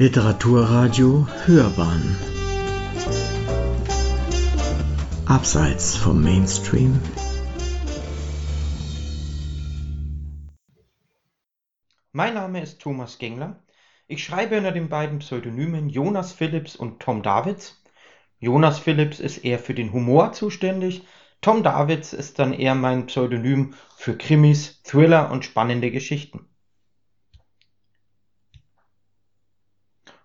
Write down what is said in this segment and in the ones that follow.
Literaturradio Hörbahn Abseits vom Mainstream Mein Name ist Thomas Gengler. Ich schreibe unter den beiden Pseudonymen Jonas Phillips und Tom Davids. Jonas Phillips ist eher für den Humor zuständig. Tom Davids ist dann eher mein Pseudonym für Krimis, Thriller und spannende Geschichten.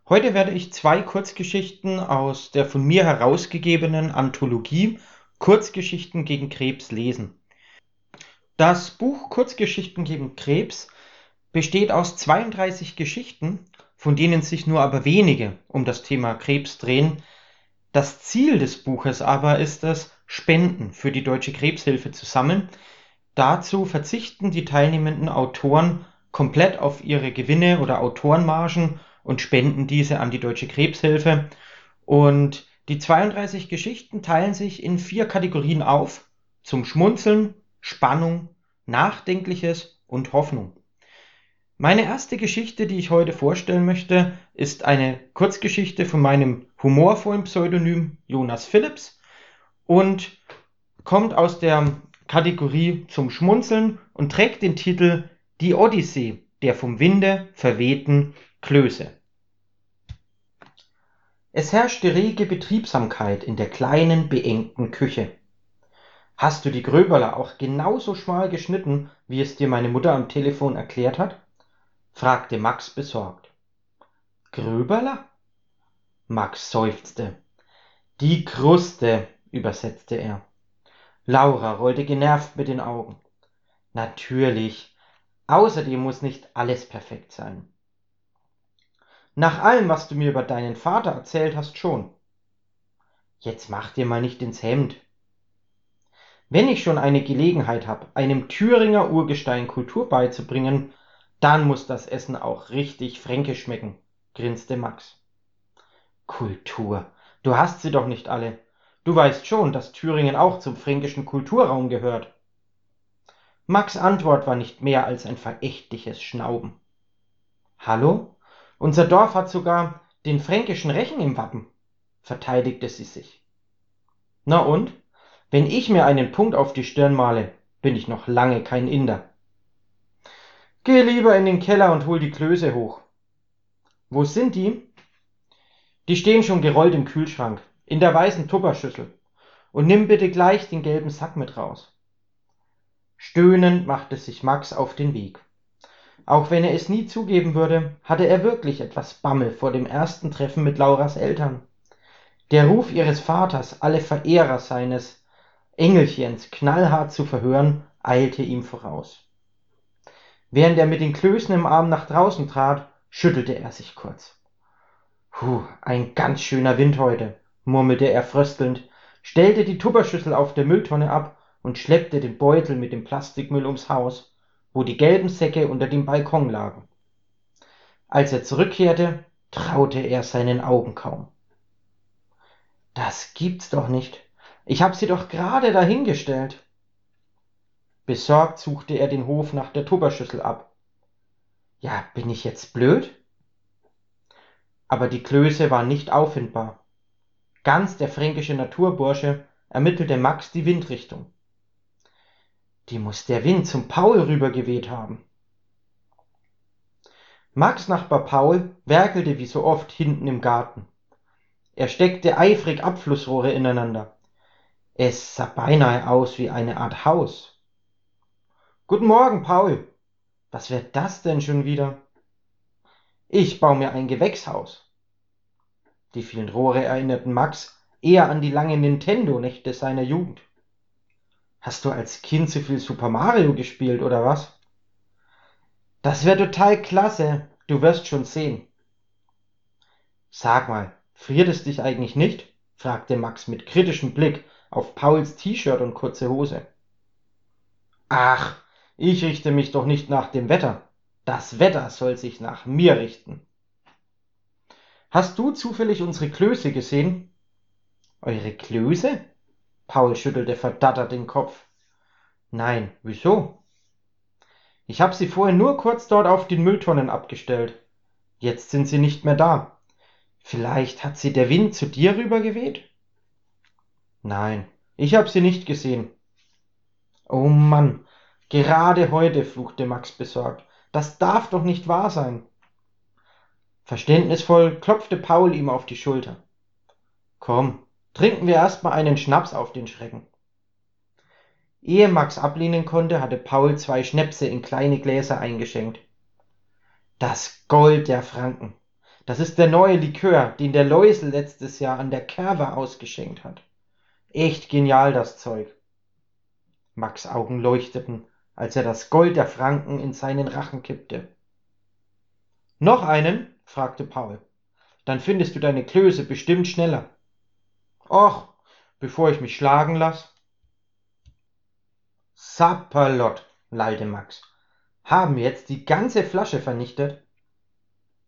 Heute werde ich zwei Kurzgeschichten aus der von mir herausgegebenen Anthologie Kurzgeschichten gegen Krebs lesen. Das Buch Kurzgeschichten gegen Krebs besteht aus 32 Geschichten, von denen sich nur aber wenige um das Thema Krebs drehen. Das Ziel des Buches aber ist es, Spenden für die Deutsche Krebshilfe zu sammeln. Dazu verzichten die teilnehmenden Autoren komplett auf ihre Gewinne oder Autorenmargen und spenden diese an die Deutsche Krebshilfe. Und die 32 Geschichten teilen sich in vier Kategorien auf. Zum Schmunzeln, Spannung, Nachdenkliches und Hoffnung. Meine erste Geschichte, die ich heute vorstellen möchte, ist eine Kurzgeschichte von meinem humorvollen Pseudonym Jonas Phillips und kommt aus der Kategorie zum Schmunzeln und trägt den Titel Die Odyssee der vom Winde verwehten Klöße. Es herrschte rege Betriebsamkeit in der kleinen, beengten Küche. Hast du die Gröberler auch genauso schmal geschnitten, wie es dir meine Mutter am Telefon erklärt hat? fragte Max besorgt. Gröberler? Max seufzte. Die Kruste, übersetzte er. Laura rollte genervt mit den Augen. Natürlich. Außerdem muss nicht alles perfekt sein. Nach allem, was du mir über deinen Vater erzählt hast, schon. Jetzt mach dir mal nicht ins Hemd. Wenn ich schon eine Gelegenheit habe, einem Thüringer Urgestein Kultur beizubringen, dann muss das Essen auch richtig fränkisch schmecken, grinste Max. Kultur. Du hast sie doch nicht alle. Du weißt schon, dass Thüringen auch zum fränkischen Kulturraum gehört. Max Antwort war nicht mehr als ein verächtliches Schnauben. Hallo? Unser Dorf hat sogar den fränkischen Rechen im Wappen, verteidigte sie sich. Na und? Wenn ich mir einen Punkt auf die Stirn male, bin ich noch lange kein Inder. Geh lieber in den Keller und hol die Klöße hoch. Wo sind die? Die stehen schon gerollt im Kühlschrank, in der weißen Tupperschüssel. Und nimm bitte gleich den gelben Sack mit raus. Stöhnend machte sich Max auf den Weg. Auch wenn er es nie zugeben würde, hatte er wirklich etwas Bammel vor dem ersten Treffen mit Lauras Eltern. Der Ruf ihres Vaters, alle Verehrer seines Engelchens knallhart zu verhören, eilte ihm voraus. Während er mit den Klößen im Arm nach draußen trat, schüttelte er sich kurz. Puh, ein ganz schöner Wind heute, murmelte er fröstelnd, stellte die Tupperschüssel auf der Mülltonne ab und schleppte den Beutel mit dem Plastikmüll ums Haus wo die gelben Säcke unter dem Balkon lagen. Als er zurückkehrte, traute er seinen Augen kaum. Das gibt's doch nicht. Ich hab sie doch gerade dahingestellt. Besorgt suchte er den Hof nach der Tupperschüssel ab. Ja, bin ich jetzt blöd? Aber die Klöße waren nicht auffindbar. Ganz der fränkische Naturbursche ermittelte Max die Windrichtung. Die muss der Wind zum Paul rübergeweht haben. Max Nachbar Paul werkelte wie so oft hinten im Garten. Er steckte eifrig Abflussrohre ineinander. Es sah beinahe aus wie eine Art Haus. Guten Morgen, Paul. Was wird das denn schon wieder? Ich baue mir ein Gewächshaus. Die vielen Rohre erinnerten Max eher an die langen Nintendo-Nächte seiner Jugend. Hast du als Kind zu viel Super Mario gespielt oder was? Das wäre total klasse. Du wirst schon sehen. Sag mal, friert es dich eigentlich nicht? fragte Max mit kritischem Blick auf Pauls T-Shirt und kurze Hose. Ach, ich richte mich doch nicht nach dem Wetter. Das Wetter soll sich nach mir richten. Hast du zufällig unsere Klöße gesehen? Eure Klöße? Paul schüttelte verdattert den Kopf. Nein, wieso? Ich habe sie vorhin nur kurz dort auf den Mülltonnen abgestellt. Jetzt sind sie nicht mehr da. Vielleicht hat sie der Wind zu dir rübergeweht? Nein, ich hab sie nicht gesehen. Oh Mann, gerade heute, fluchte Max besorgt. Das darf doch nicht wahr sein. Verständnisvoll klopfte Paul ihm auf die Schulter. Komm, trinken wir erst mal einen Schnaps auf den Schrecken. Ehe Max ablehnen konnte, hatte Paul zwei Schnäpse in kleine Gläser eingeschenkt. Das Gold der Franken. Das ist der neue Likör, den der Läusel letztes Jahr an der Kerwe ausgeschenkt hat. Echt genial, das Zeug. Max Augen leuchteten, als er das Gold der Franken in seinen Rachen kippte. Noch einen? fragte Paul. Dann findest du deine Klöße bestimmt schneller. Och, bevor ich mich schlagen lass. Sapperlot, lallte Max. Haben wir jetzt die ganze Flasche vernichtet?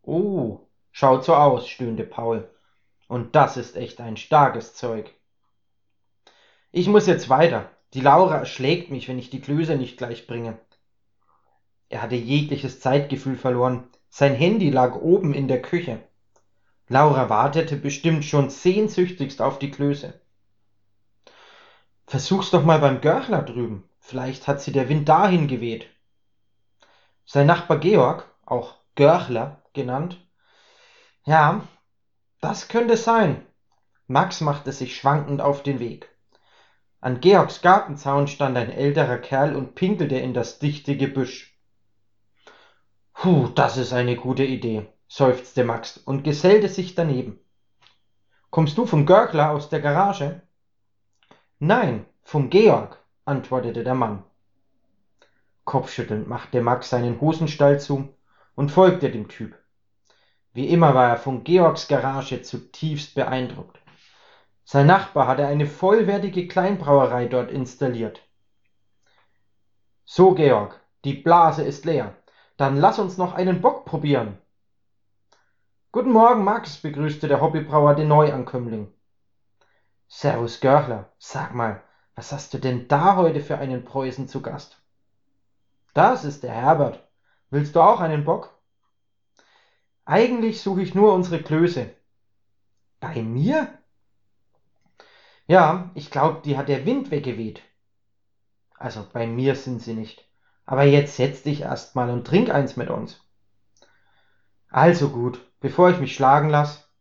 Oh, schaut so aus, stöhnte Paul. Und das ist echt ein starkes Zeug. Ich muss jetzt weiter. Die Laura erschlägt mich, wenn ich die Klöße nicht gleich bringe. Er hatte jegliches Zeitgefühl verloren. Sein Handy lag oben in der Küche. Laura wartete bestimmt schon sehnsüchtigst auf die Klöße. Versuch's doch mal beim Görchler drüben. Vielleicht hat sie der Wind dahin geweht. Sein Nachbar Georg, auch Görchler genannt, ja, das könnte sein. Max machte sich schwankend auf den Weg. An Georgs Gartenzaun stand ein älterer Kerl und pinkelte in das dichte Gebüsch. Puh, das ist eine gute Idee, seufzte Max und gesellte sich daneben. Kommst du vom Görgler aus der Garage? Nein, vom Georg, antwortete der Mann. Kopfschüttelnd machte Max seinen Hosenstall zu und folgte dem Typ. Wie immer war er von Georgs Garage zutiefst beeindruckt. Sein Nachbar hatte eine vollwertige Kleinbrauerei dort installiert. So, Georg, die Blase ist leer. Dann lass uns noch einen Bock probieren. Guten Morgen, Max, begrüßte der Hobbybrauer den Neuankömmling. Servus, Görchler. Sag mal, was hast du denn da heute für einen Preußen zu Gast? Das ist der Herbert. Willst du auch einen Bock? Eigentlich suche ich nur unsere Klöße. Bei mir? Ja, ich glaube, die hat der Wind weggeweht. Also bei mir sind sie nicht. Aber jetzt setz dich erst mal und trink eins mit uns. Also gut, bevor ich mich schlagen lass.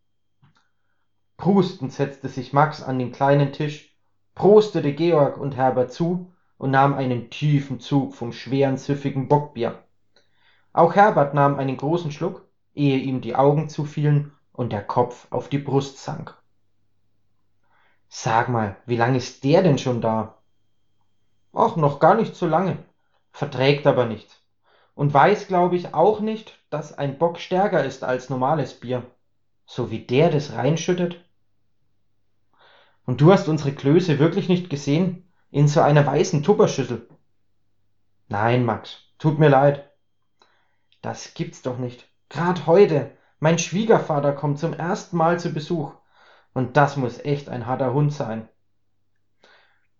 Prustend setzte sich Max an den kleinen Tisch prostete Georg und Herbert zu und nahm einen tiefen Zug vom schweren, süffigen Bockbier. Auch Herbert nahm einen großen Schluck, ehe ihm die Augen zufielen und der Kopf auf die Brust sank. Sag mal, wie lang ist der denn schon da? Ach, noch gar nicht so lange, verträgt aber nichts. Und weiß, glaube ich, auch nicht, dass ein Bock stärker ist als normales Bier. So wie der das reinschüttet, und du hast unsere Klöße wirklich nicht gesehen? In so einer weißen Tupperschüssel. Nein, Max, tut mir leid. Das gibt's doch nicht. Grad heute. Mein Schwiegervater kommt zum ersten Mal zu Besuch. Und das muss echt ein harter Hund sein.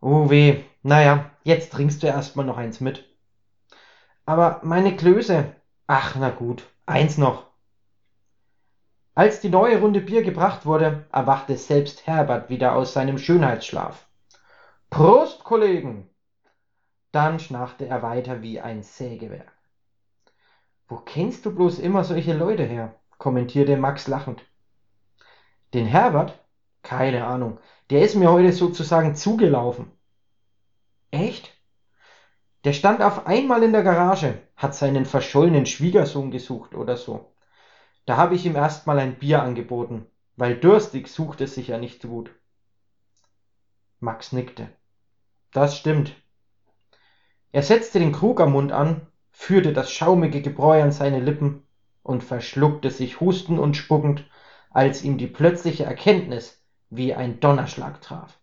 Oh weh. Naja, jetzt trinkst du erstmal noch eins mit. Aber meine Klöße. Ach, na gut. Eins noch. Als die neue Runde Bier gebracht wurde, erwachte selbst Herbert wieder aus seinem Schönheitsschlaf. Prost, Kollegen! Dann schnarchte er weiter wie ein Sägewerk. Wo kennst du bloß immer solche Leute her? kommentierte Max lachend. Den Herbert? Keine Ahnung. Der ist mir heute sozusagen zugelaufen. Echt? Der stand auf einmal in der Garage, hat seinen verschollenen Schwiegersohn gesucht oder so. Da habe ich ihm erstmal ein Bier angeboten, weil durstig sucht es sich ja nicht gut. Max nickte. Das stimmt. Er setzte den Krug am Mund an, führte das schaumige Gebräu an seine Lippen und verschluckte sich hustend und spuckend, als ihm die plötzliche Erkenntnis wie ein Donnerschlag traf.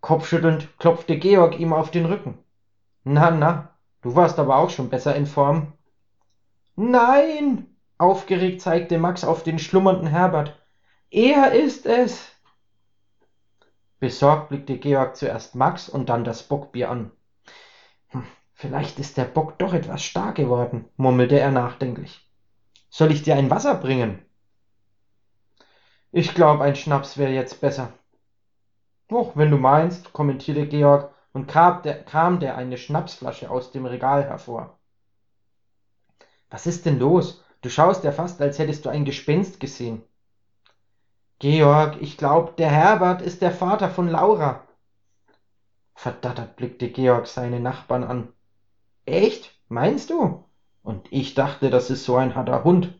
Kopfschüttelnd klopfte Georg ihm auf den Rücken. Na, na, du warst aber auch schon besser in Form. Nein, Aufgeregt zeigte Max auf den schlummernden Herbert. Er ist es! Besorgt blickte Georg zuerst Max und dann das Bockbier an. Hm, vielleicht ist der Bock doch etwas stark geworden, murmelte er nachdenklich. Soll ich dir ein Wasser bringen? Ich glaube, ein Schnaps wäre jetzt besser. Och, wenn du meinst, kommentierte Georg und kam der, kam der eine Schnapsflasche aus dem Regal hervor. Was ist denn los? Du schaust ja fast, als hättest du ein Gespenst gesehen. Georg, ich glaube, der Herbert ist der Vater von Laura. Verdattert blickte Georg seine Nachbarn an. Echt? Meinst du? Und ich dachte, das ist so ein harter Hund.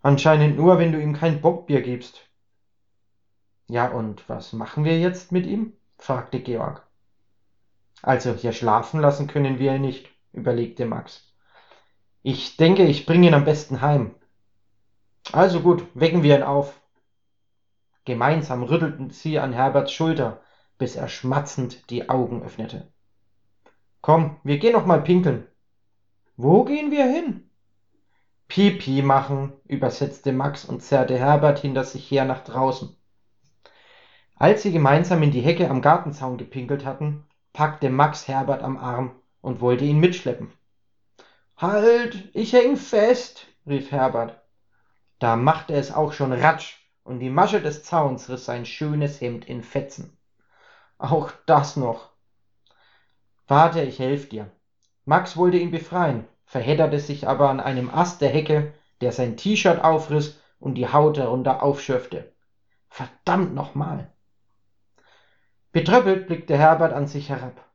Anscheinend nur, wenn du ihm kein Bockbier gibst. Ja, und was machen wir jetzt mit ihm? fragte Georg. Also hier schlafen lassen können wir ihn nicht, überlegte Max. Ich denke, ich bringe ihn am besten heim. Also gut, wecken wir ihn auf. Gemeinsam rüttelten sie an Herberts Schulter, bis er schmatzend die Augen öffnete. Komm, wir gehen noch mal pinkeln. Wo gehen wir hin? Pipi machen, übersetzte Max und zerrte Herbert hinter sich her nach draußen. Als sie gemeinsam in die Hecke am Gartenzaun gepinkelt hatten, packte Max Herbert am Arm und wollte ihn mitschleppen. Halt, ich häng fest, rief Herbert. Da machte es auch schon Ratsch und die Masche des Zauns riss sein schönes Hemd in Fetzen. Auch das noch. Warte, ich helf dir. Max wollte ihn befreien, verhedderte sich aber an einem Ast der Hecke, der sein T-Shirt aufriss und die Haut darunter aufschürfte. Verdammt nochmal! Betröppelt blickte Herbert an sich herab.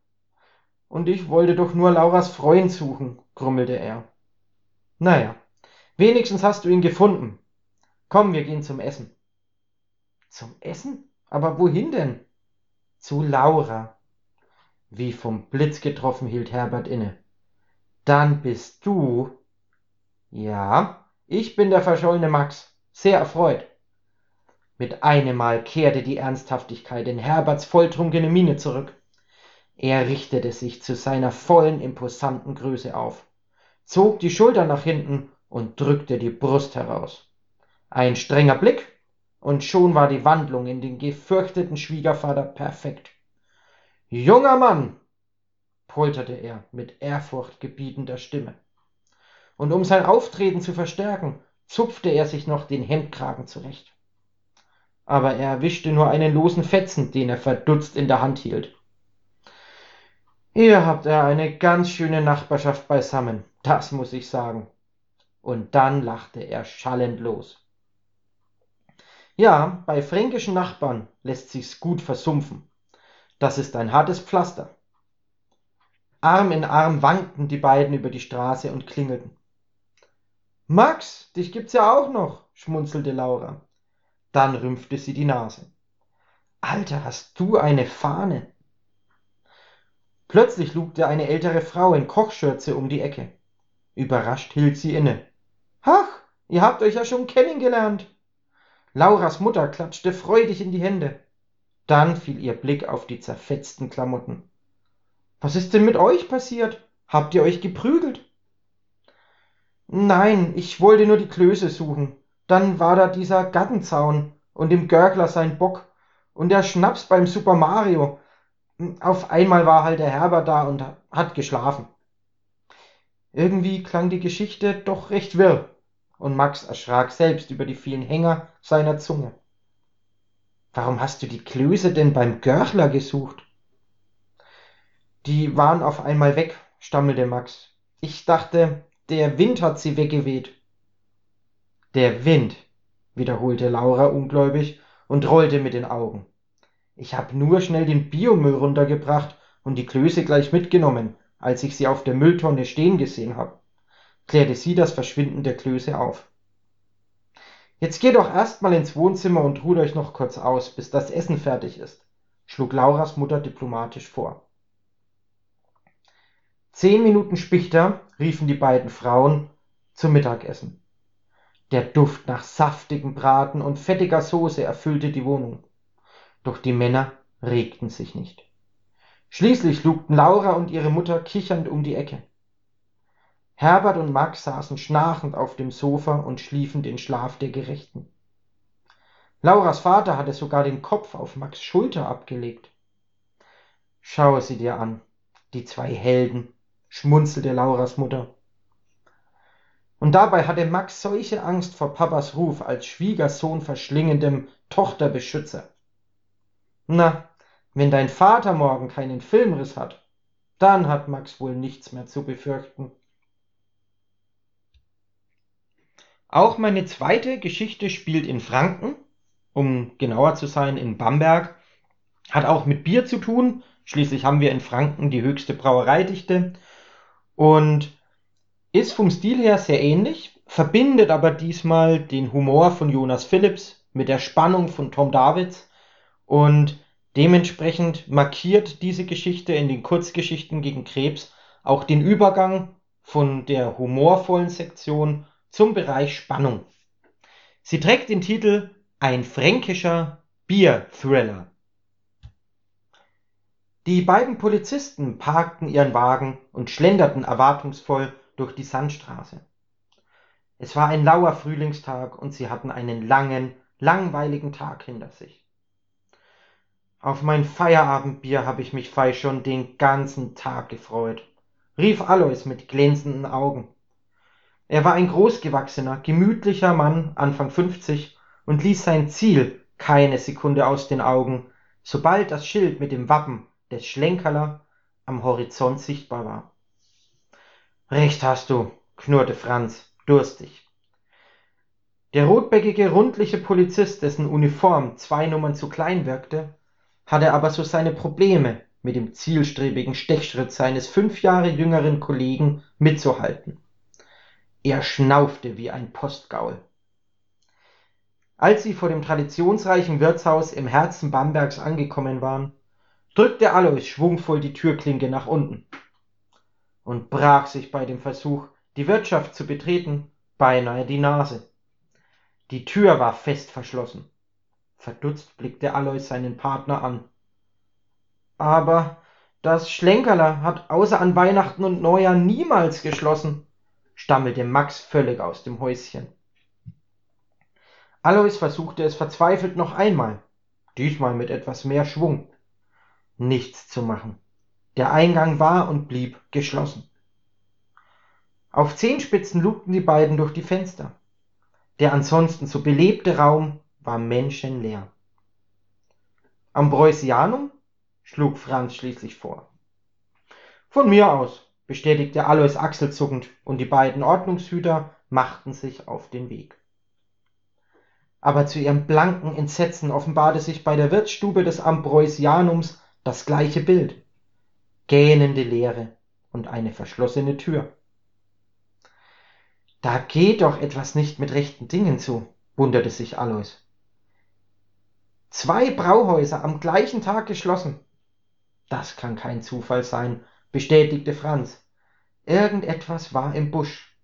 Und ich wollte doch nur Lauras Freund suchen, grummelte er. Naja, wenigstens hast du ihn gefunden. Komm, wir gehen zum Essen. Zum Essen? Aber wohin denn? Zu Laura. Wie vom Blitz getroffen hielt Herbert inne. Dann bist du. Ja, ich bin der verschollene Max. Sehr erfreut. Mit einem Mal kehrte die Ernsthaftigkeit in Herberts volltrunkene Miene zurück. Er richtete sich zu seiner vollen, imposanten Größe auf, zog die Schultern nach hinten und drückte die Brust heraus. Ein strenger Blick, und schon war die Wandlung in den gefürchteten Schwiegervater perfekt. Junger Mann, polterte er mit ehrfurchtgebietender Stimme. Und um sein Auftreten zu verstärken, zupfte er sich noch den Hemdkragen zurecht. Aber er erwischte nur einen losen Fetzen, den er verdutzt in der Hand hielt. Ihr habt ja eine ganz schöne Nachbarschaft beisammen, das muss ich sagen. Und dann lachte er schallend los. Ja, bei fränkischen Nachbarn lässt sich's gut versumpfen. Das ist ein hartes Pflaster. Arm in Arm wankten die beiden über die Straße und klingelten. Max, dich gibt's ja auch noch, schmunzelte Laura. Dann rümpfte sie die Nase. Alter, hast du eine Fahne? Plötzlich lugte eine ältere Frau in Kochschürze um die Ecke. Überrascht hielt sie inne. Ach, ihr habt euch ja schon kennengelernt. Lauras Mutter klatschte freudig in die Hände. Dann fiel ihr Blick auf die zerfetzten Klamotten. Was ist denn mit euch passiert? Habt ihr euch geprügelt? Nein, ich wollte nur die Klöße suchen. Dann war da dieser Gartenzaun und dem Görgler sein Bock und der Schnaps beim Super Mario auf einmal war halt der Herbert da und hat geschlafen. Irgendwie klang die Geschichte doch recht wirr, und Max erschrak selbst über die vielen Hänger seiner Zunge. Warum hast du die Klöße denn beim Görchler gesucht? Die waren auf einmal weg, stammelte Max. Ich dachte, der Wind hat sie weggeweht. Der Wind, wiederholte Laura ungläubig und rollte mit den Augen. Ich hab nur schnell den Biomüll runtergebracht und die Klöße gleich mitgenommen, als ich sie auf der Mülltonne stehen gesehen hab, klärte sie das Verschwinden der Klöße auf. Jetzt geht doch erstmal ins Wohnzimmer und ruht euch noch kurz aus, bis das Essen fertig ist, schlug Lauras Mutter diplomatisch vor. Zehn Minuten später riefen die beiden Frauen zum Mittagessen. Der Duft nach saftigem Braten und fettiger Soße erfüllte die Wohnung doch die Männer regten sich nicht. Schließlich lugten Laura und ihre Mutter kichernd um die Ecke. Herbert und Max saßen schnarchend auf dem Sofa und schliefen den Schlaf der Gerechten. Lauras Vater hatte sogar den Kopf auf Max Schulter abgelegt. Schaue sie dir an, die zwei Helden, schmunzelte Lauras Mutter. Und dabei hatte Max solche Angst vor Papas Ruf als Schwiegersohn verschlingendem Tochterbeschützer. Na, wenn dein Vater morgen keinen Filmriss hat, dann hat Max wohl nichts mehr zu befürchten. Auch meine zweite Geschichte spielt in Franken, um genauer zu sein in Bamberg, hat auch mit Bier zu tun. Schließlich haben wir in Franken die höchste Brauereidichte und ist vom Stil her sehr ähnlich, verbindet aber diesmal den Humor von Jonas Phillips mit der Spannung von Tom Davids und dementsprechend markiert diese Geschichte in den Kurzgeschichten gegen Krebs auch den Übergang von der humorvollen Sektion zum Bereich Spannung. Sie trägt den Titel Ein fränkischer Bier-Thriller. Die beiden Polizisten parkten ihren Wagen und schlenderten erwartungsvoll durch die Sandstraße. Es war ein lauer Frühlingstag und sie hatten einen langen, langweiligen Tag hinter sich. Auf mein Feierabendbier habe ich mich fei schon den ganzen Tag gefreut, rief Alois mit glänzenden Augen. Er war ein großgewachsener, gemütlicher Mann, Anfang 50, und ließ sein Ziel keine Sekunde aus den Augen, sobald das Schild mit dem Wappen des Schlenkerler am Horizont sichtbar war. Recht hast du, knurrte Franz, durstig. Der rotbäckige, rundliche Polizist, dessen Uniform zwei Nummern zu klein wirkte, hatte aber so seine Probleme, mit dem zielstrebigen Stechschritt seines fünf Jahre jüngeren Kollegen mitzuhalten. Er schnaufte wie ein Postgaul. Als sie vor dem traditionsreichen Wirtshaus im Herzen Bambergs angekommen waren, drückte Alois schwungvoll die Türklinke nach unten und brach sich bei dem Versuch, die Wirtschaft zu betreten, beinahe die Nase. Die Tür war fest verschlossen. Verdutzt blickte Alois seinen Partner an. Aber das Schlenkerler hat außer an Weihnachten und Neujahr niemals geschlossen, stammelte Max völlig aus dem Häuschen. Alois versuchte es verzweifelt noch einmal, diesmal mit etwas mehr Schwung. Nichts zu machen. Der Eingang war und blieb geschlossen. Auf Zehenspitzen lugten die beiden durch die Fenster. Der ansonsten so belebte Raum war menschenleer. Ambrosianum? schlug Franz schließlich vor. Von mir aus, bestätigte Alois achselzuckend, und die beiden Ordnungshüter machten sich auf den Weg. Aber zu ihrem blanken Entsetzen offenbarte sich bei der Wirtsstube des Ambrosianums das gleiche Bild. Gähnende Leere und eine verschlossene Tür. Da geht doch etwas nicht mit rechten Dingen zu, wunderte sich Alois. Zwei Brauhäuser am gleichen Tag geschlossen. Das kann kein Zufall sein, bestätigte Franz. Irgendetwas war im Busch.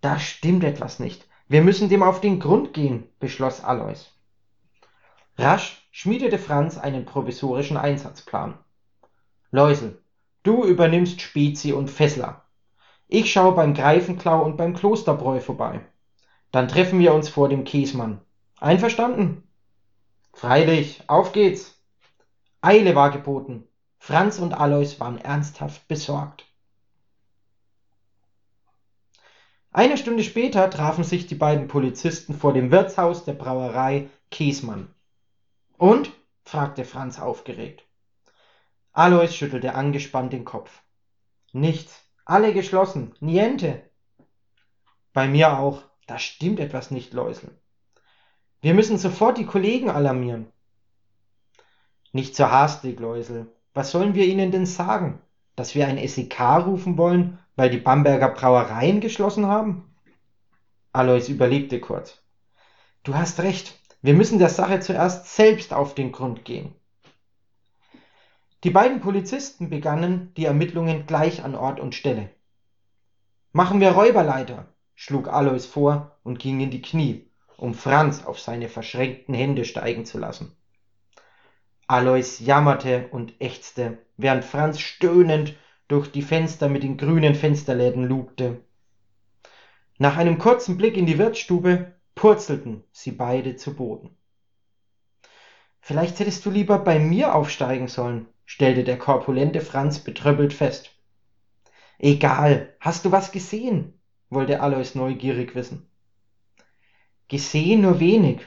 Da stimmt etwas nicht. Wir müssen dem auf den Grund gehen, beschloss Alois. Rasch schmiedete Franz einen provisorischen Einsatzplan. Läusel, du übernimmst Spezi und Fessler. Ich schaue beim Greifenklau und beim Klosterbräu vorbei. Dann treffen wir uns vor dem Käsmann. Einverstanden? Freilich, auf geht's. Eile war geboten. Franz und Alois waren ernsthaft besorgt. Eine Stunde später trafen sich die beiden Polizisten vor dem Wirtshaus der Brauerei Kiesmann. Und? fragte Franz aufgeregt. Alois schüttelte angespannt den Kopf. Nichts. Alle geschlossen. Niente. Bei mir auch. Da stimmt etwas nicht, Läusel. Wir müssen sofort die Kollegen alarmieren. Nicht so hastig, Läusel. Was sollen wir ihnen denn sagen? Dass wir ein SEK rufen wollen, weil die Bamberger Brauereien geschlossen haben? Alois überlegte kurz. Du hast recht. Wir müssen der Sache zuerst selbst auf den Grund gehen. Die beiden Polizisten begannen die Ermittlungen gleich an Ort und Stelle. Machen wir Räuberleiter, schlug Alois vor und ging in die Knie, um Franz auf seine verschränkten Hände steigen zu lassen. Alois jammerte und ächzte, während Franz stöhnend durch die Fenster mit den grünen Fensterläden lugte. Nach einem kurzen Blick in die Wirtsstube purzelten sie beide zu Boden. Vielleicht hättest du lieber bei mir aufsteigen sollen, stellte der korpulente Franz betröppelt fest. Egal, hast du was gesehen? wollte Alois neugierig wissen. Gesehen nur wenig,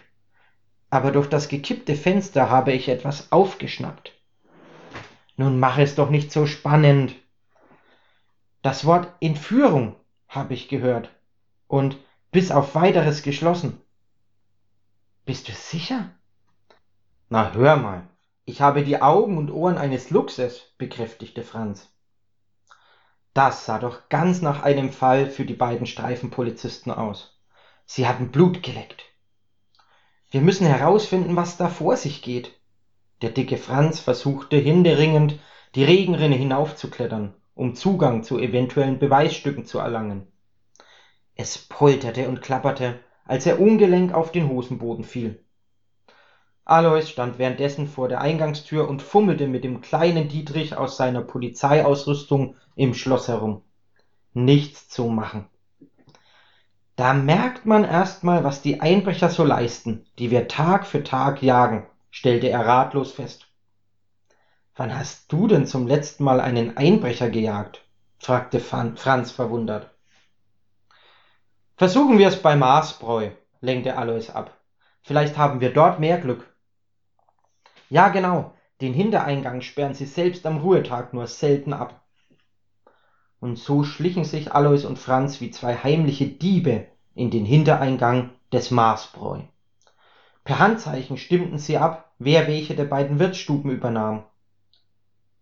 aber durch das gekippte Fenster habe ich etwas aufgeschnappt. Nun mach es doch nicht so spannend. Das Wort Entführung habe ich gehört und bis auf weiteres geschlossen. Bist du sicher? Na hör mal, ich habe die Augen und Ohren eines Luchses, bekräftigte Franz. Das sah doch ganz nach einem Fall für die beiden Streifenpolizisten aus. Sie hatten Blut geleckt. Wir müssen herausfinden, was da vor sich geht. Der dicke Franz versuchte hinderingend, die Regenrinne hinaufzuklettern, um Zugang zu eventuellen Beweisstücken zu erlangen. Es polterte und klapperte, als er ungelenk auf den Hosenboden fiel. Alois stand währenddessen vor der Eingangstür und fummelte mit dem kleinen Dietrich aus seiner Polizeiausrüstung im Schloss herum. Nichts zu machen. Da merkt man erst mal, was die Einbrecher so leisten, die wir Tag für Tag jagen, stellte er ratlos fest. Wann hast du denn zum letzten Mal einen Einbrecher gejagt? fragte Franz verwundert. Versuchen wir es bei Marsbräu, lenkte Alois ab. Vielleicht haben wir dort mehr Glück. Ja, genau, den Hintereingang sperren sie selbst am Ruhetag nur selten ab. Und so schlichen sich Alois und Franz wie zwei heimliche Diebe in den Hintereingang des Marsbräu. Per Handzeichen stimmten sie ab, wer welche der beiden Wirtsstuben übernahm.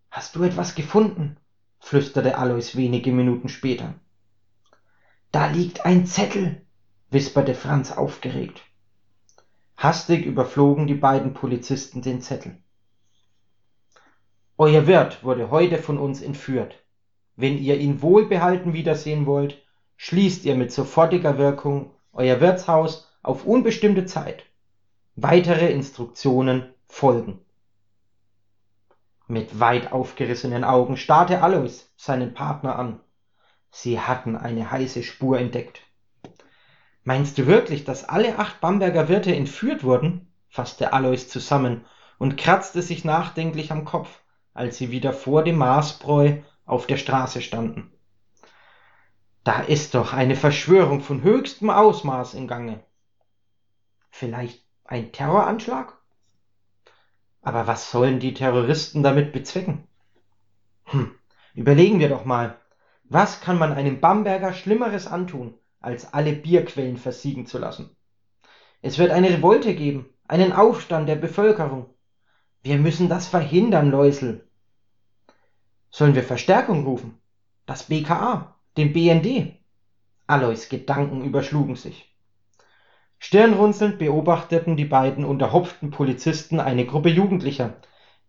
Hast du etwas gefunden? flüsterte Alois wenige Minuten später. Da liegt ein Zettel, wisperte Franz aufgeregt. Hastig überflogen die beiden Polizisten den Zettel. Euer Wirt wurde heute von uns entführt. Wenn ihr ihn wohlbehalten wiedersehen wollt, schließt ihr mit sofortiger Wirkung euer Wirtshaus auf unbestimmte Zeit. Weitere Instruktionen folgen. Mit weit aufgerissenen Augen starrte Alois seinen Partner an. Sie hatten eine heiße Spur entdeckt. Meinst du wirklich, dass alle acht Bamberger Wirte entführt wurden? fasste Alois zusammen und kratzte sich nachdenklich am Kopf, als sie wieder vor dem Marsbräu auf der Straße standen. Da ist doch eine Verschwörung von höchstem Ausmaß im Gange. Vielleicht ein Terroranschlag? Aber was sollen die Terroristen damit bezwecken? Hm, überlegen wir doch mal. Was kann man einem Bamberger Schlimmeres antun, als alle Bierquellen versiegen zu lassen? Es wird eine Revolte geben, einen Aufstand der Bevölkerung. Wir müssen das verhindern, Läusel. Sollen wir Verstärkung rufen? Das BKA, den BND? Alois Gedanken überschlugen sich. Stirnrunzelnd beobachteten die beiden unterhopften Polizisten eine Gruppe Jugendlicher,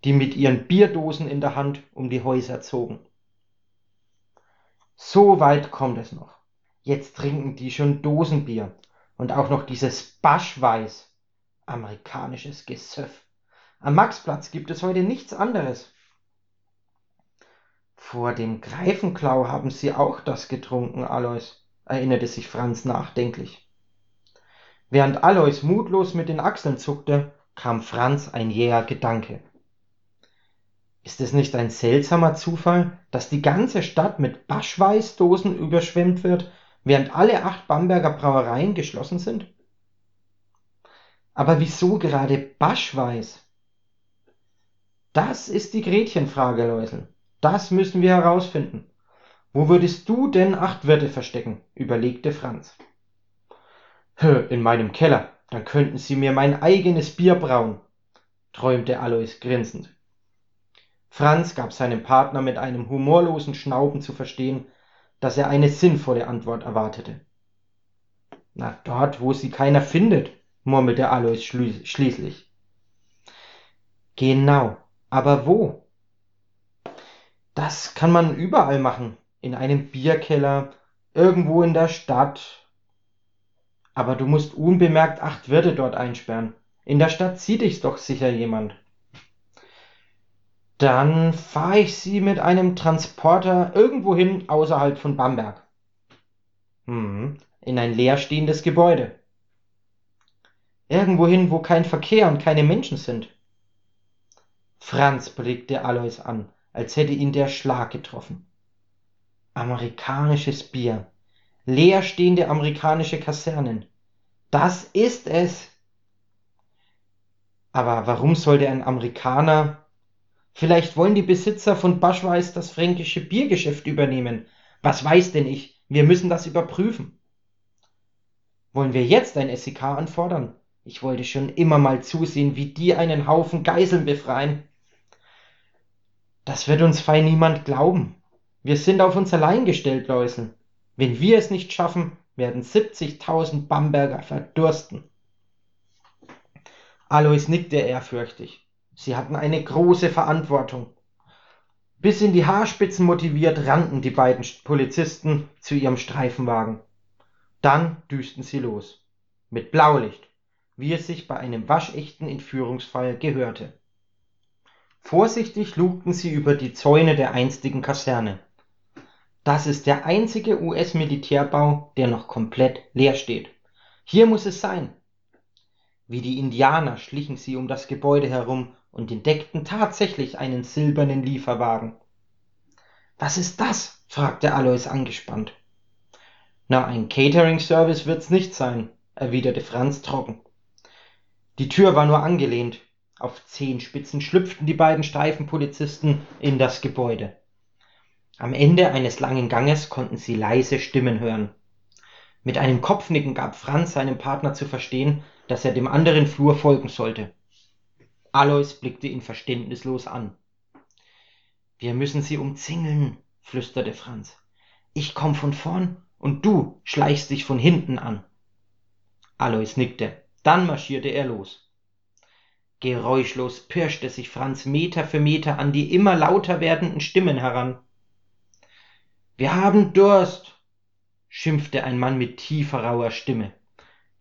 die mit ihren Bierdosen in der Hand um die Häuser zogen. So weit kommt es noch. Jetzt trinken die schon Dosenbier und auch noch dieses Baschweiß. Amerikanisches Gesöff. Am Maxplatz gibt es heute nichts anderes. Vor dem Greifenklau haben sie auch das getrunken, Alois, erinnerte sich Franz nachdenklich. Während Alois mutlos mit den Achseln zuckte, kam Franz ein jäher Gedanke. Ist es nicht ein seltsamer Zufall, dass die ganze Stadt mit Baschweißdosen überschwemmt wird, während alle acht Bamberger Brauereien geschlossen sind? Aber wieso gerade Baschweiß? Das ist die Gretchenfrage, Läusel. Das müssen wir herausfinden. Wo würdest du denn acht Wirte verstecken? überlegte Franz. In meinem Keller, dann könnten sie mir mein eigenes Bier brauen, träumte Alois grinsend. Franz gab seinem Partner mit einem humorlosen Schnauben zu verstehen, dass er eine sinnvolle Antwort erwartete. Na, dort, wo sie keiner findet, murmelte Alois schließlich. Genau, aber wo? Das kann man überall machen, in einem Bierkeller, irgendwo in der Stadt, aber du musst unbemerkt acht Wirte dort einsperren. In der Stadt sieht dich's doch sicher jemand. Dann fahre ich sie mit einem Transporter irgendwohin außerhalb von Bamberg. Hm, in ein leerstehendes Gebäude. Irgendwohin, wo kein Verkehr und keine Menschen sind. Franz blickte Alois an, als hätte ihn der Schlag getroffen. Amerikanisches Bier. leerstehende amerikanische Kasernen. Das ist es. Aber warum sollte ein Amerikaner? Vielleicht wollen die Besitzer von Baschweiß das fränkische Biergeschäft übernehmen. Was weiß denn ich? Wir müssen das überprüfen. Wollen wir jetzt ein SEK anfordern? Ich wollte schon immer mal zusehen, wie die einen Haufen Geiseln befreien. Das wird uns fein niemand glauben. Wir sind auf uns allein gestellt, Läusel. Wenn wir es nicht schaffen, werden 70.000 Bamberger verdursten. Alois nickte ehrfürchtig. Sie hatten eine große Verantwortung. Bis in die Haarspitzen motiviert rannten die beiden Polizisten zu ihrem Streifenwagen. Dann düsten sie los. Mit Blaulicht, wie es sich bei einem waschechten Entführungsfall gehörte. Vorsichtig lugten sie über die Zäune der einstigen Kaserne. Das ist der einzige US-Militärbau, der noch komplett leer steht. Hier muss es sein. Wie die Indianer schlichen sie um das Gebäude herum und entdeckten tatsächlich einen silbernen Lieferwagen. Was ist das? fragte Alois angespannt. Na, ein Catering-Service wird's nicht sein, erwiderte Franz trocken. Die Tür war nur angelehnt. Auf Zehenspitzen schlüpften die beiden steifen Polizisten in das Gebäude. Am Ende eines langen Ganges konnten sie leise Stimmen hören. Mit einem Kopfnicken gab Franz seinem Partner zu verstehen, dass er dem anderen Flur folgen sollte. Alois blickte ihn verständnislos an. Wir müssen sie umzingeln, flüsterte Franz. Ich komm von vorn und du schleichst dich von hinten an. Alois nickte. Dann marschierte er los. Geräuschlos pirschte sich Franz Meter für Meter an die immer lauter werdenden Stimmen heran. Wir haben Durst, schimpfte ein Mann mit tiefer rauer Stimme.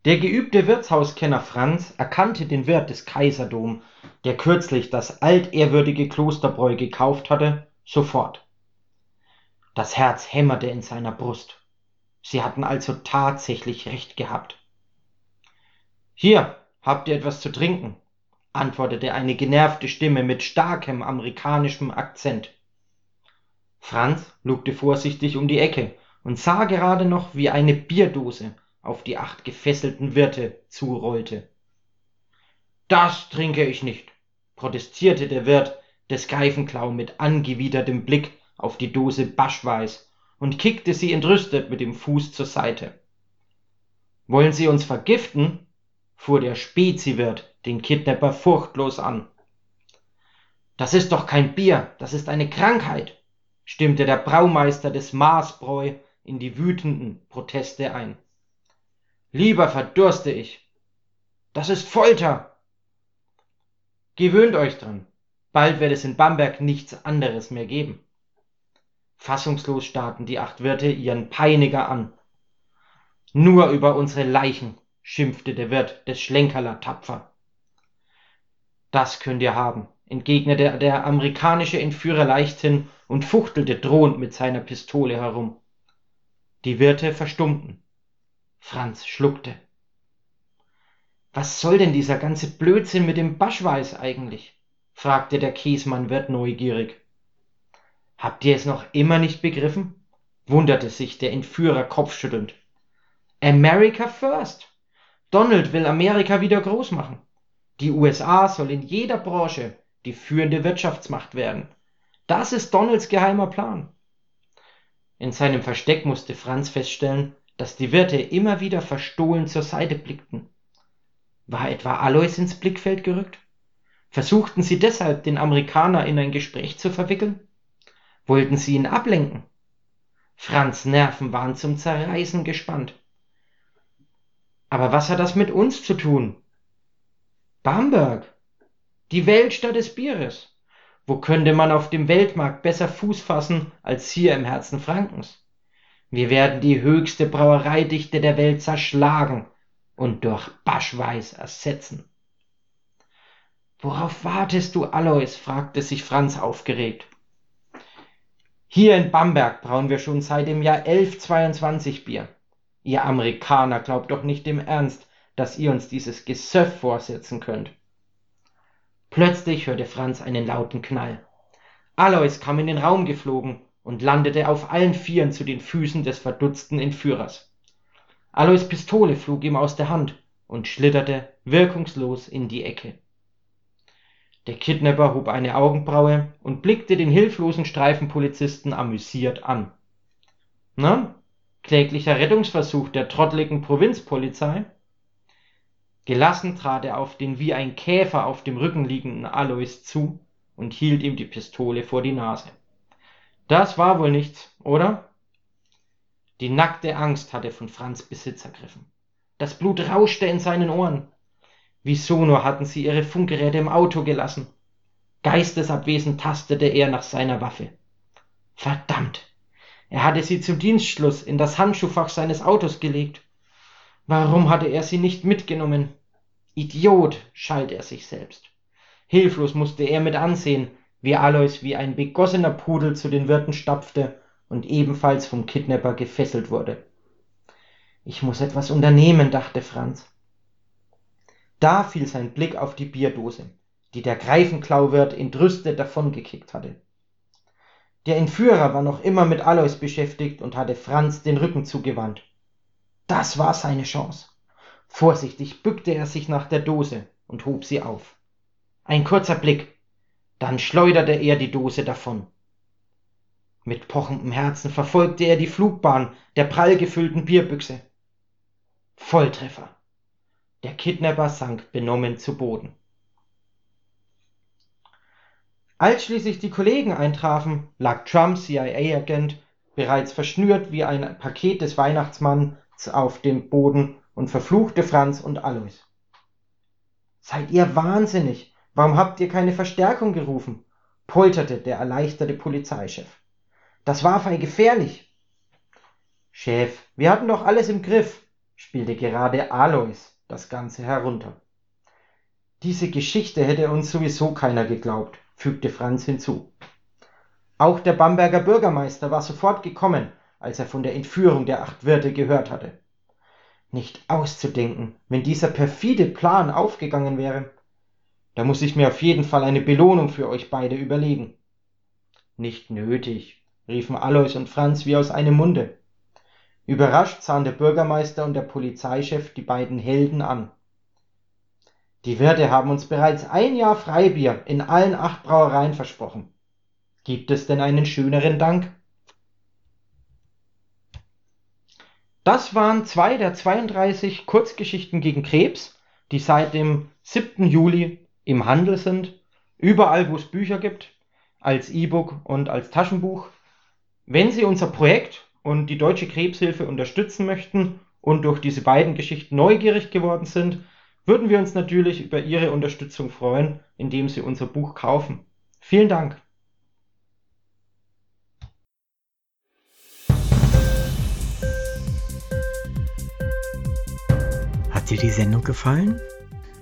Der geübte Wirtshauskenner Franz erkannte den Wirt des Kaiserdom, der kürzlich das altehrwürdige Klosterbräu gekauft hatte, sofort. Das Herz hämmerte in seiner Brust. Sie hatten also tatsächlich recht gehabt. Hier, habt ihr etwas zu trinken? antwortete eine genervte Stimme mit starkem amerikanischem Akzent. Franz lugte vorsichtig um die Ecke und sah gerade noch, wie eine Bierdose auf die acht gefesselten Wirte zurollte. Das trinke ich nicht, protestierte der Wirt des Greifenklau mit angewidertem Blick auf die Dose Baschweiß und kickte sie entrüstet mit dem Fuß zur Seite. Wollen Sie uns vergiften? fuhr der Speziwirt den Kidnapper furchtlos an. Das ist doch kein Bier, das ist eine Krankheit, stimmte der Braumeister des Maßbräu in die wütenden Proteste ein. Lieber verdurste ich. Das ist Folter. Gewöhnt euch dran. Bald wird es in Bamberg nichts anderes mehr geben. Fassungslos starrten die acht Wirte ihren Peiniger an. Nur über unsere Leichen, schimpfte der Wirt des Schlenkerler tapfer. Das könnt ihr haben, entgegnete der amerikanische Entführer leichthin und fuchtelte drohend mit seiner Pistole herum. Die Wirte verstummten. Franz schluckte. Was soll denn dieser ganze Blödsinn mit dem Baschweiß eigentlich? fragte der Käsmannwirt neugierig. Habt ihr es noch immer nicht begriffen? wunderte sich der Entführer kopfschüttelnd. America first. Donald will Amerika wieder groß machen. Die USA soll in jeder Branche die führende Wirtschaftsmacht werden. Das ist Donalds geheimer Plan. In seinem Versteck musste Franz feststellen, dass die Wirte immer wieder verstohlen zur Seite blickten. War etwa Alois ins Blickfeld gerückt? Versuchten sie deshalb, den Amerikaner in ein Gespräch zu verwickeln? Wollten sie ihn ablenken? Franz Nerven waren zum Zerreißen gespannt. Aber was hat das mit uns zu tun? Bamberg, die Weltstadt des Bieres. Wo könnte man auf dem Weltmarkt besser Fuß fassen als hier im Herzen Frankens? Wir werden die höchste Brauereidichte der Welt zerschlagen und durch Baschweiß ersetzen. Worauf wartest du, Alois? fragte sich Franz aufgeregt. Hier in Bamberg brauen wir schon seit dem Jahr 1122 Bier. Ihr Amerikaner glaubt doch nicht im Ernst, dass ihr uns dieses Gesöff vorsetzen könnt. Plötzlich hörte Franz einen lauten Knall. Alois kam in den Raum geflogen und landete auf allen Vieren zu den Füßen des verdutzten Entführers. Alois Pistole flog ihm aus der Hand und schlitterte wirkungslos in die Ecke. Der Kidnapper hob eine Augenbraue und blickte den hilflosen Streifenpolizisten amüsiert an. Na, kläglicher Rettungsversuch der trottligen Provinzpolizei? Gelassen trat er auf den wie ein Käfer auf dem Rücken liegenden Alois zu und hielt ihm die Pistole vor die Nase. Das war wohl nichts, oder? Die nackte Angst hatte von Franz Besitz ergriffen. Das Blut rauschte in seinen Ohren. Wieso nur hatten sie ihre Funkgeräte im Auto gelassen? Geistesabwesend tastete er nach seiner Waffe. Verdammt! Er hatte sie zum Dienstschluss in das Handschuhfach seines Autos gelegt. Warum hatte er sie nicht mitgenommen? Idiot, schalt er sich selbst. Hilflos musste er mit ansehen, wie Alois wie ein begossener Pudel zu den Wirten stapfte und ebenfalls vom Kidnapper gefesselt wurde. Ich muss etwas unternehmen, dachte Franz. Da fiel sein Blick auf die Bierdose, die der Greifenklauwirt entrüstet davongekickt hatte. Der Entführer war noch immer mit Alois beschäftigt und hatte Franz den Rücken zugewandt. Das war seine Chance. Vorsichtig bückte er sich nach der Dose und hob sie auf. Ein kurzer Blick, dann schleuderte er die Dose davon. Mit pochendem Herzen verfolgte er die Flugbahn der prall gefüllten Bierbüchse. Volltreffer. Der Kidnapper sank benommen zu Boden. Als schließlich die Kollegen eintrafen, lag Trumps CIA-Agent bereits verschnürt wie ein Paket des Weihnachtsmanns auf dem Boden und verfluchte Franz und Alois. Seid ihr wahnsinnig? Warum habt ihr keine Verstärkung gerufen? polterte der erleichterte Polizeichef. Das war fein gefährlich. Chef, wir hatten doch alles im Griff, spielte gerade Alois das Ganze herunter. Diese Geschichte hätte uns sowieso keiner geglaubt, fügte Franz hinzu. Auch der Bamberger Bürgermeister war sofort gekommen, als er von der Entführung der acht Wirte gehört hatte. Nicht auszudenken, wenn dieser perfide Plan aufgegangen wäre. Da muss ich mir auf jeden Fall eine Belohnung für euch beide überlegen. Nicht nötig, riefen Alois und Franz wie aus einem Munde. Überrascht sahen der Bürgermeister und der Polizeichef die beiden Helden an. Die Wirte haben uns bereits ein Jahr Freibier in allen acht Brauereien versprochen. Gibt es denn einen schöneren Dank? Das waren zwei der 32 Kurzgeschichten gegen Krebs, die seit dem 7. Juli im Handel sind, überall wo es Bücher gibt, als E-Book und als Taschenbuch. Wenn Sie unser Projekt und die Deutsche Krebshilfe unterstützen möchten und durch diese beiden Geschichten neugierig geworden sind, würden wir uns natürlich über Ihre Unterstützung freuen, indem Sie unser Buch kaufen. Vielen Dank. Hat dir die Sendung gefallen?